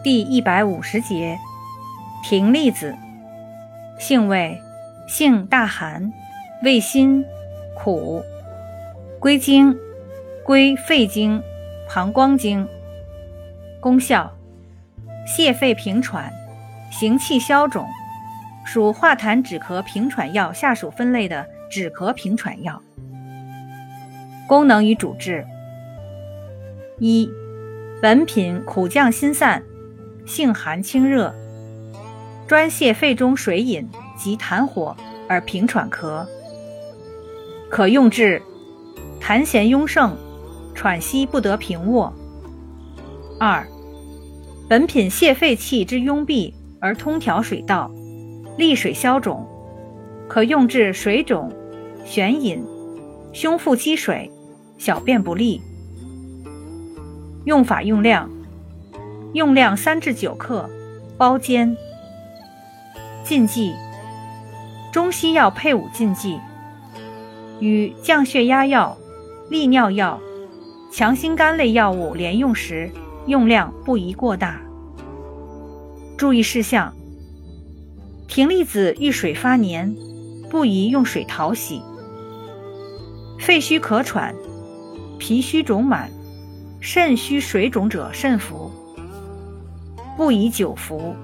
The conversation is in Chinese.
第一百五十节，葶苈子，性味，性大寒，味辛，苦，归经，归肺经、膀胱经。功效，泻肺平喘，行气消肿，属化痰止咳平喘药下属分类的止咳平喘药。功能与主治：一。本品苦降心散，性寒清热，专泻肺中水饮及痰火而平喘咳，可用治痰涎壅盛、喘息不得平卧。二，本品泻肺气之壅闭而通调水道，利水消肿，可用治水肿、眩饮、胸腹积水、小便不利。用法用量：用量三至九克，包煎。禁忌：中西药配伍禁忌，与降血压药、利尿药、强心肝类药物连用时，用量不宜过大。注意事项：葶苈子遇水发黏，不宜用水淘洗。肺虚咳喘，脾虚肿满。肾虚水肿者慎服，不宜久服。